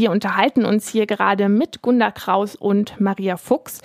wir unterhalten uns hier gerade mit Gunda Kraus und Maria Fuchs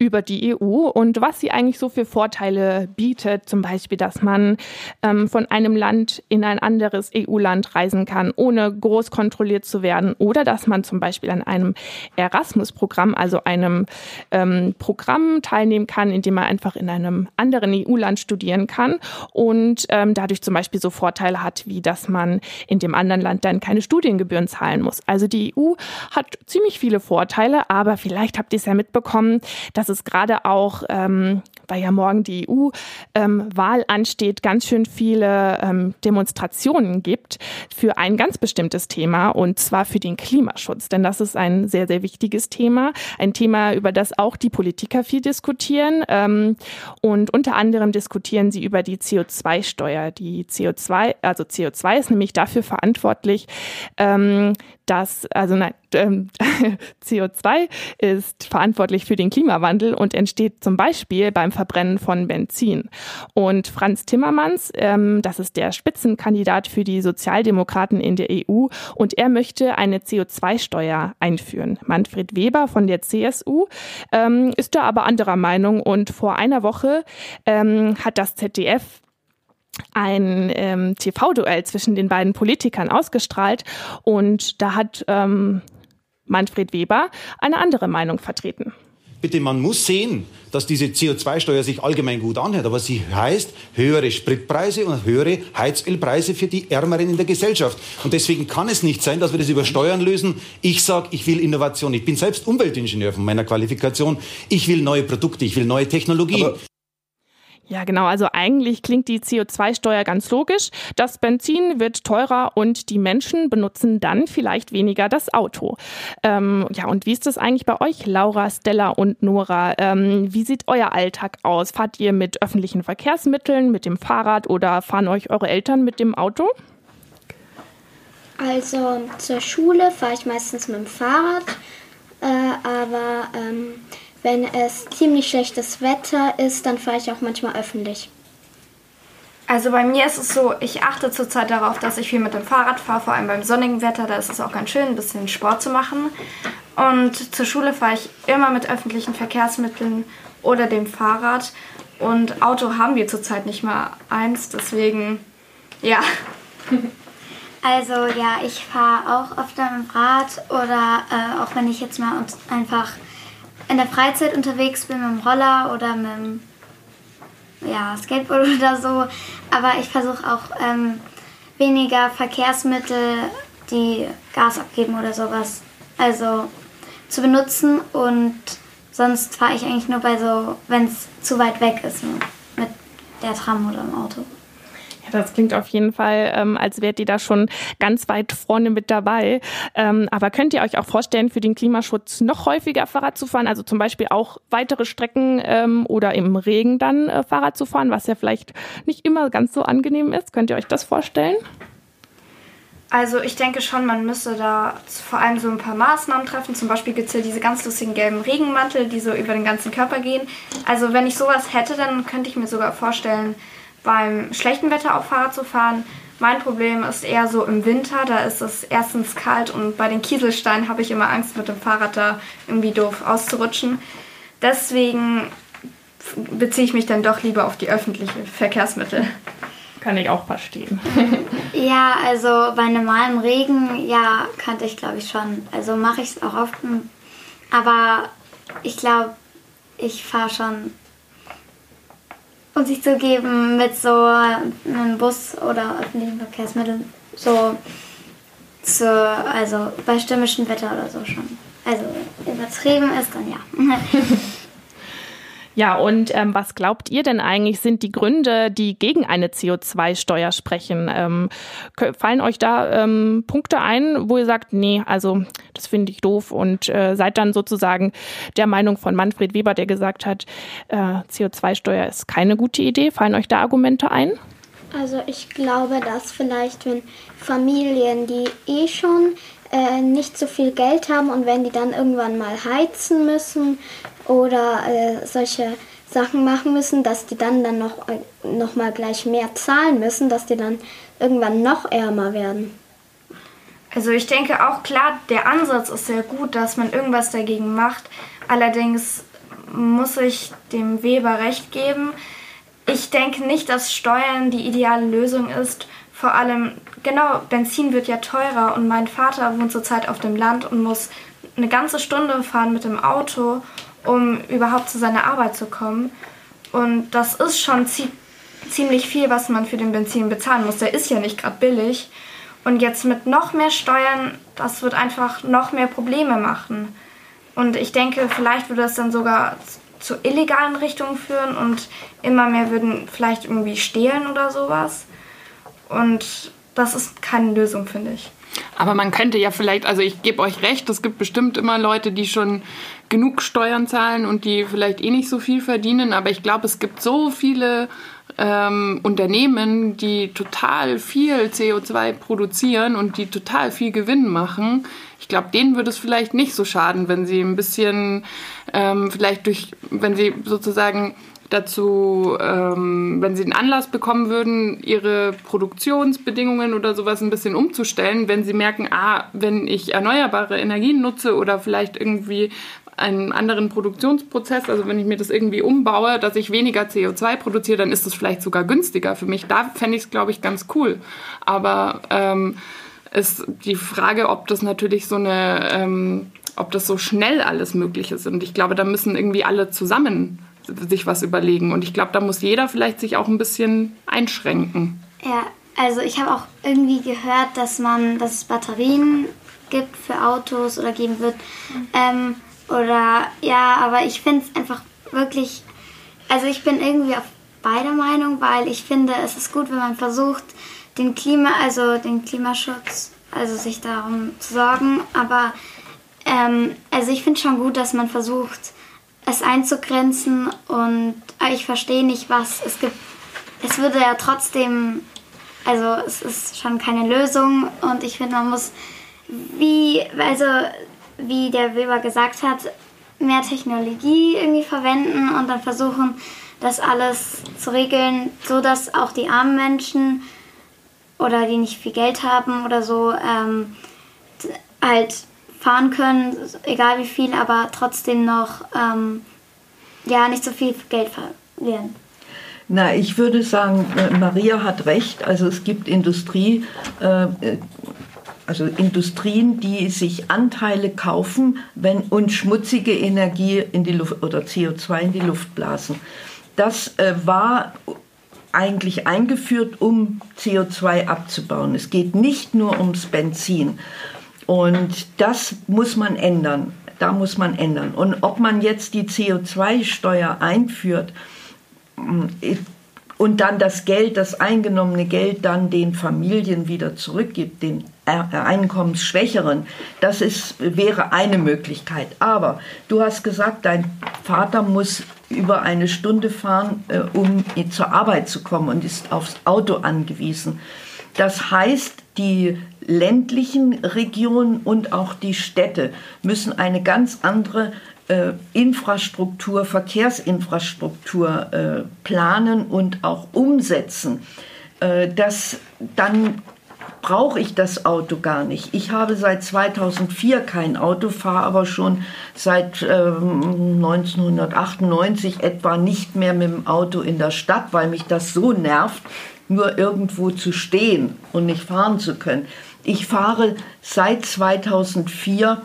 über die EU und was sie eigentlich so für Vorteile bietet. Zum Beispiel, dass man ähm, von einem Land in ein anderes EU-Land reisen kann, ohne groß kontrolliert zu werden. Oder dass man zum Beispiel an einem Erasmus-Programm, also einem ähm, Programm teilnehmen kann, in dem man einfach in einem anderen EU-Land studieren kann und ähm, dadurch zum Beispiel so Vorteile hat, wie dass man in dem anderen Land dann keine Studiengebühren zahlen muss. Also die EU hat ziemlich viele Vorteile, aber vielleicht habt ihr es ja mitbekommen, dass es gerade auch, ähm, weil ja morgen die EU-Wahl ähm, ansteht, ganz schön viele ähm, Demonstrationen gibt für ein ganz bestimmtes Thema und zwar für den Klimaschutz. Denn das ist ein sehr, sehr wichtiges Thema. Ein Thema, über das auch die Politiker viel diskutieren. Ähm, und unter anderem diskutieren sie über die CO2-Steuer. Die CO2, also CO2 ist nämlich dafür verantwortlich, ähm, dass, also nein, ähm, CO2 ist verantwortlich für den Klimawandel und entsteht zum Beispiel beim Verbrennen von Benzin. Und Franz Timmermans, ähm, das ist der Spitzenkandidat für die Sozialdemokraten in der EU und er möchte eine CO2-Steuer einführen. Manfred Weber von der CSU ähm, ist da aber anderer Meinung und vor einer Woche ähm, hat das ZDF ein ähm, TV-Duell zwischen den beiden Politikern ausgestrahlt und da hat ähm, Manfred Weber eine andere Meinung vertreten. Bitte, man muss sehen, dass diese CO2-Steuer sich allgemein gut anhört, aber sie heißt höhere Spritpreise und höhere Heizölpreise für die Ärmeren in der Gesellschaft. Und deswegen kann es nicht sein, dass wir das über Steuern lösen. Ich sage, ich will Innovation. Ich bin selbst Umweltingenieur von meiner Qualifikation. Ich will neue Produkte, ich will neue Technologien. Aber ja, genau. Also eigentlich klingt die CO2-Steuer ganz logisch. Das Benzin wird teurer und die Menschen benutzen dann vielleicht weniger das Auto. Ähm, ja, und wie ist das eigentlich bei euch, Laura, Stella und Nora? Ähm, wie sieht euer Alltag aus? Fahrt ihr mit öffentlichen Verkehrsmitteln, mit dem Fahrrad oder fahren euch eure Eltern mit dem Auto? Also zur Schule fahre ich meistens mit dem Fahrrad, äh, aber ähm, wenn es ziemlich schlechtes Wetter ist, dann fahre ich auch manchmal öffentlich. Also bei mir ist es so, ich achte zurzeit darauf, dass ich viel mit dem Fahrrad fahre, vor allem beim sonnigen Wetter, da ist es auch ganz schön, ein bisschen Sport zu machen. Und zur Schule fahre ich immer mit öffentlichen Verkehrsmitteln oder dem Fahrrad. Und Auto haben wir zurzeit nicht mal eins, deswegen ja. Also ja, ich fahre auch oft mit dem Rad oder äh, auch wenn ich jetzt mal einfach in der Freizeit unterwegs bin mit dem Roller oder mit dem ja, Skateboard oder so. Aber ich versuche auch ähm, weniger Verkehrsmittel, die Gas abgeben oder sowas, also zu benutzen. Und sonst fahre ich eigentlich nur bei so, wenn es zu weit weg ist, mit der Tram oder im Auto. Das klingt auf jeden Fall, ähm, als wärt ihr da schon ganz weit vorne mit dabei. Ähm, aber könnt ihr euch auch vorstellen, für den Klimaschutz noch häufiger Fahrrad zu fahren? Also zum Beispiel auch weitere Strecken ähm, oder im Regen dann äh, Fahrrad zu fahren, was ja vielleicht nicht immer ganz so angenehm ist. Könnt ihr euch das vorstellen? Also ich denke schon, man müsste da vor allem so ein paar Maßnahmen treffen. Zum Beispiel gibt es ja diese ganz lustigen gelben Regenmantel, die so über den ganzen Körper gehen. Also wenn ich sowas hätte, dann könnte ich mir sogar vorstellen, beim schlechten Wetter auf Fahrrad zu fahren. Mein Problem ist eher so im Winter, da ist es erstens kalt und bei den Kieselsteinen habe ich immer Angst, mit dem Fahrrad da irgendwie doof auszurutschen. Deswegen beziehe ich mich dann doch lieber auf die öffentlichen Verkehrsmittel. Kann ich auch verstehen. ja, also bei normalem Regen, ja, kannte ich glaube ich schon. Also mache ich es auch oft. Aber ich glaube, ich fahre schon um sich zu geben mit so einem Bus oder öffentlichen Verkehrsmitteln. So zu, also bei stürmischem Wetter oder so schon. Also übertrieben ist dann ja. Ja, und ähm, was glaubt ihr denn eigentlich, sind die Gründe, die gegen eine CO2-Steuer sprechen? Ähm, fallen euch da ähm, Punkte ein, wo ihr sagt, nee, also das finde ich doof und äh, seid dann sozusagen der Meinung von Manfred Weber, der gesagt hat, äh, CO2-Steuer ist keine gute Idee? Fallen euch da Argumente ein? Also ich glaube, dass vielleicht, wenn Familien, die eh schon äh, nicht so viel Geld haben und wenn die dann irgendwann mal heizen müssen oder äh, solche Sachen machen müssen, dass die dann dann noch, äh, noch mal gleich mehr zahlen müssen, dass die dann irgendwann noch ärmer werden. Also ich denke auch klar, der Ansatz ist sehr gut, dass man irgendwas dagegen macht. Allerdings muss ich dem Weber recht geben. Ich denke nicht, dass Steuern die ideale Lösung ist. Vor allem, genau, Benzin wird ja teurer und mein Vater wohnt zurzeit auf dem Land und muss eine ganze Stunde fahren mit dem Auto, um überhaupt zu seiner Arbeit zu kommen. Und das ist schon ziemlich viel, was man für den Benzin bezahlen muss. Der ist ja nicht gerade billig. Und jetzt mit noch mehr Steuern, das wird einfach noch mehr Probleme machen. Und ich denke, vielleicht würde das dann sogar zu illegalen Richtungen führen und immer mehr würden vielleicht irgendwie stehlen oder sowas. Und das ist keine Lösung, finde ich. Aber man könnte ja vielleicht, also ich gebe euch recht, es gibt bestimmt immer Leute, die schon genug Steuern zahlen und die vielleicht eh nicht so viel verdienen. Aber ich glaube, es gibt so viele ähm, Unternehmen, die total viel CO2 produzieren und die total viel Gewinn machen. Ich glaube, denen würde es vielleicht nicht so schaden, wenn sie ein bisschen, ähm, vielleicht durch, wenn sie sozusagen dazu, ähm, wenn sie einen Anlass bekommen würden, ihre Produktionsbedingungen oder sowas ein bisschen umzustellen, wenn sie merken, ah, wenn ich erneuerbare Energien nutze oder vielleicht irgendwie einen anderen Produktionsprozess, also wenn ich mir das irgendwie umbaue, dass ich weniger CO2 produziere, dann ist das vielleicht sogar günstiger für mich. Da fände ich es, glaube ich, ganz cool. Aber ähm, ist die Frage, ob das natürlich so eine, ähm, ob das so schnell alles möglich ist. Und ich glaube, da müssen irgendwie alle zusammen sich was überlegen. Und ich glaube, da muss jeder vielleicht sich auch ein bisschen einschränken. Ja, also ich habe auch irgendwie gehört, dass man, dass es Batterien gibt für Autos oder geben wird. Ähm, oder ja, aber ich finde es einfach wirklich, also ich bin irgendwie auf beider Meinung, weil ich finde, es ist gut, wenn man versucht, den Klima, also den Klimaschutz, also sich darum zu sorgen. Aber ähm, also ich finde schon gut, dass man versucht, es einzugrenzen und ich verstehe nicht, was es gibt. Es würde ja trotzdem, also es ist schon keine Lösung und ich finde, man muss wie, also wie der Weber gesagt hat, mehr Technologie irgendwie verwenden und dann versuchen, das alles zu regeln, so dass auch die armen Menschen oder die nicht viel Geld haben oder so ähm, halt fahren können, egal wie viel, aber trotzdem noch ähm, ja nicht so viel Geld verlieren. Na, ich würde sagen, äh, Maria hat recht. Also es gibt Industrie, äh, also Industrien, die sich Anteile kaufen wenn, und schmutzige Energie in die Luft oder CO2 in die Luft blasen. Das äh, war eigentlich eingeführt, um CO2 abzubauen. Es geht nicht nur ums Benzin. Und das muss man ändern. Da muss man ändern. Und ob man jetzt die CO2-Steuer einführt, und dann das Geld, das eingenommene Geld dann den Familien wieder zurückgibt, den Einkommensschwächeren. Das ist, wäre eine Möglichkeit. Aber du hast gesagt, dein Vater muss über eine Stunde fahren, äh, um zur Arbeit zu kommen und ist aufs Auto angewiesen. Das heißt, die ländlichen Regionen und auch die Städte müssen eine ganz andere äh, Infrastruktur, Verkehrsinfrastruktur äh, planen und auch umsetzen, äh, das, dann brauche ich das Auto gar nicht. Ich habe seit 2004 kein Auto, fahre aber schon seit ähm, 1998 etwa nicht mehr mit dem Auto in der Stadt, weil mich das so nervt, nur irgendwo zu stehen und nicht fahren zu können. Ich fahre seit 2004,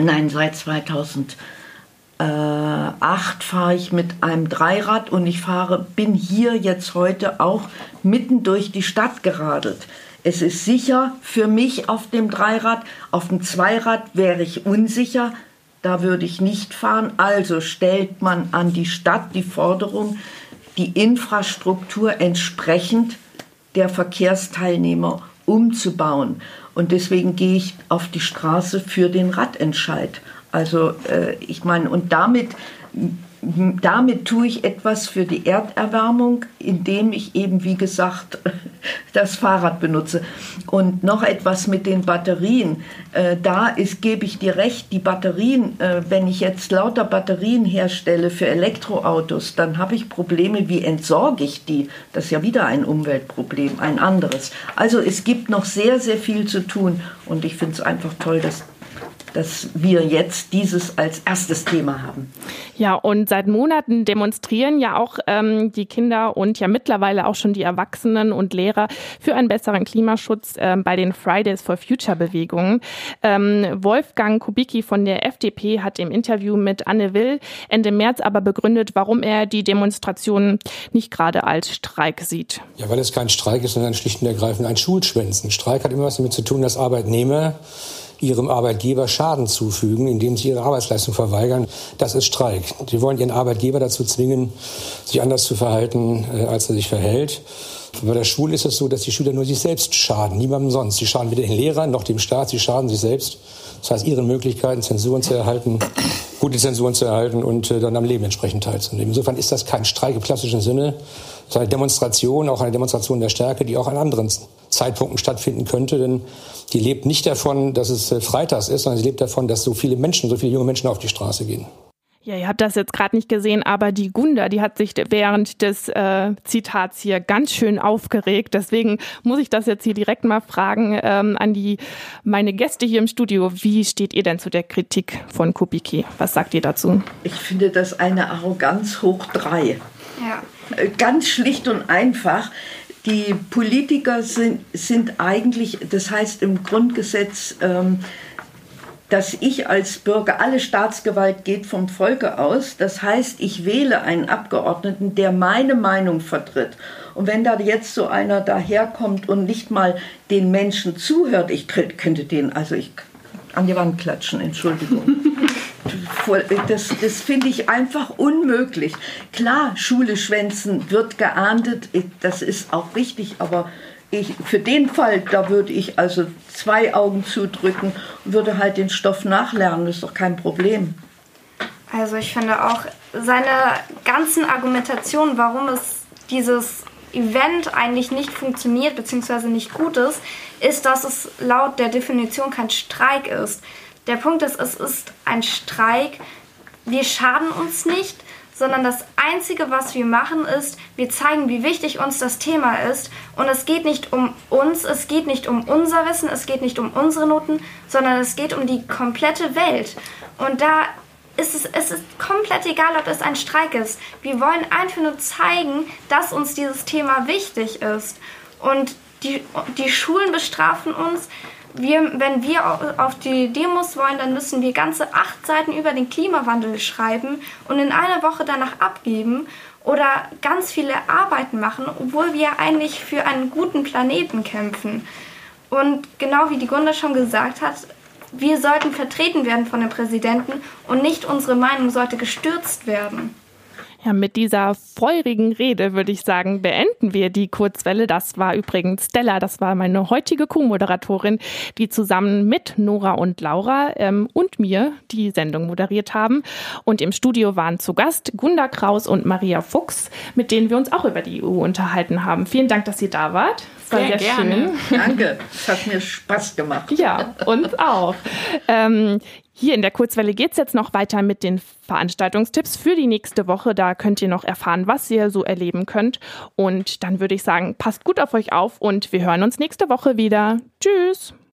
nein, seit 2000 äh, fahre ich mit einem Dreirad und ich fahre, bin hier jetzt heute auch mitten durch die Stadt geradelt. Es ist sicher für mich auf dem Dreirad, auf dem Zweirad wäre ich unsicher, da würde ich nicht fahren. Also stellt man an die Stadt die Forderung, die Infrastruktur entsprechend der Verkehrsteilnehmer umzubauen. Und deswegen gehe ich auf die Straße für den Radentscheid. Also äh, ich meine, und damit damit tue ich etwas für die Erderwärmung, indem ich eben, wie gesagt, das Fahrrad benutze. Und noch etwas mit den Batterien. Äh, da ist, gebe ich dir recht, die Batterien, äh, wenn ich jetzt lauter Batterien herstelle für Elektroautos, dann habe ich Probleme, wie entsorge ich die? Das ist ja wieder ein Umweltproblem, ein anderes. Also es gibt noch sehr, sehr viel zu tun und ich finde es einfach toll, dass dass wir jetzt dieses als erstes Thema haben. Ja, und seit Monaten demonstrieren ja auch ähm, die Kinder und ja mittlerweile auch schon die Erwachsenen und Lehrer für einen besseren Klimaschutz ähm, bei den Fridays for Future Bewegungen. Ähm, Wolfgang Kubicki von der FDP hat im Interview mit Anne Will Ende März aber begründet, warum er die Demonstration nicht gerade als Streik sieht. Ja, weil es kein Streik ist, sondern schlicht und ergreifend ein Schulschwänzen. Streik hat immer was damit zu tun, dass Arbeitnehmer ihrem Arbeitgeber Schaden zufügen, indem sie ihre Arbeitsleistung verweigern. Das ist Streik. Sie wollen ihren Arbeitgeber dazu zwingen, sich anders zu verhalten, äh, als er sich verhält. Bei der Schule ist es so, dass die Schüler nur sich selbst schaden, niemandem sonst. Sie schaden weder den Lehrern noch dem Staat, sie schaden sich selbst. Das heißt, ihren Möglichkeiten, Zensuren zu erhalten, gute Zensuren zu erhalten und äh, dann am Leben entsprechend teilzunehmen. Insofern ist das kein Streik im klassischen Sinne, sondern eine Demonstration, auch eine Demonstration der Stärke, die auch an anderen Zeitpunkten stattfinden könnte. Denn die lebt nicht davon, dass es äh, freitags ist, sondern sie lebt davon, dass so viele Menschen, so viele junge Menschen auf die Straße gehen. Ja, ihr habt das jetzt gerade nicht gesehen, aber die Gunda, die hat sich während des äh, Zitats hier ganz schön aufgeregt. Deswegen muss ich das jetzt hier direkt mal fragen ähm, an die meine Gäste hier im Studio. Wie steht ihr denn zu der Kritik von Kubicki? Was sagt ihr dazu? Ich finde das eine Arroganz hoch drei. Ja. Äh, ganz schlicht und einfach. Die Politiker sind, sind eigentlich, das heißt im Grundgesetz, ähm, dass ich als Bürger, alle Staatsgewalt geht vom Volke aus. Das heißt, ich wähle einen Abgeordneten, der meine Meinung vertritt. Und wenn da jetzt so einer daherkommt und nicht mal den Menschen zuhört, ich könnte den, also ich an die Wand klatschen, Entschuldigung. Das, das finde ich einfach unmöglich. Klar, Schule schwänzen wird geahndet, das ist auch richtig, aber ich, für den Fall, da würde ich also zwei Augen zudrücken und würde halt den Stoff nachlernen, das ist doch kein Problem. Also ich finde auch seine ganzen Argumentationen, warum es dieses Event eigentlich nicht funktioniert bzw. nicht gut ist, ist, dass es laut der Definition kein Streik ist. Der Punkt ist, es ist ein Streik. Wir schaden uns nicht, sondern das Einzige, was wir machen, ist, wir zeigen, wie wichtig uns das Thema ist. Und es geht nicht um uns, es geht nicht um unser Wissen, es geht nicht um unsere Noten, sondern es geht um die komplette Welt. Und da ist es, es ist komplett egal, ob es ein Streik ist. Wir wollen einfach nur zeigen, dass uns dieses Thema wichtig ist. Und die, die Schulen bestrafen uns, wir, wenn wir auf die Demos wollen, dann müssen wir ganze acht Seiten über den Klimawandel schreiben und in einer Woche danach abgeben oder ganz viele Arbeiten machen, obwohl wir eigentlich für einen guten Planeten kämpfen. Und genau wie die Gunda schon gesagt hat, wir sollten vertreten werden von dem Präsidenten und nicht unsere Meinung sollte gestürzt werden. Ja, mit dieser feurigen Rede würde ich sagen, beenden wir die Kurzwelle. Das war übrigens Stella, das war meine heutige Co-Moderatorin, die zusammen mit Nora und Laura ähm, und mir die Sendung moderiert haben. Und im Studio waren zu Gast Gunda Kraus und Maria Fuchs, mit denen wir uns auch über die EU unterhalten haben. Vielen Dank, dass ihr da wart. Es war sehr, sehr schön. Danke, es hat mir Spaß gemacht. Ja, uns auch. ähm, hier in der Kurzwelle geht es jetzt noch weiter mit den Veranstaltungstipps für die nächste Woche. Da könnt ihr noch erfahren, was ihr so erleben könnt. Und dann würde ich sagen, passt gut auf euch auf und wir hören uns nächste Woche wieder. Tschüss!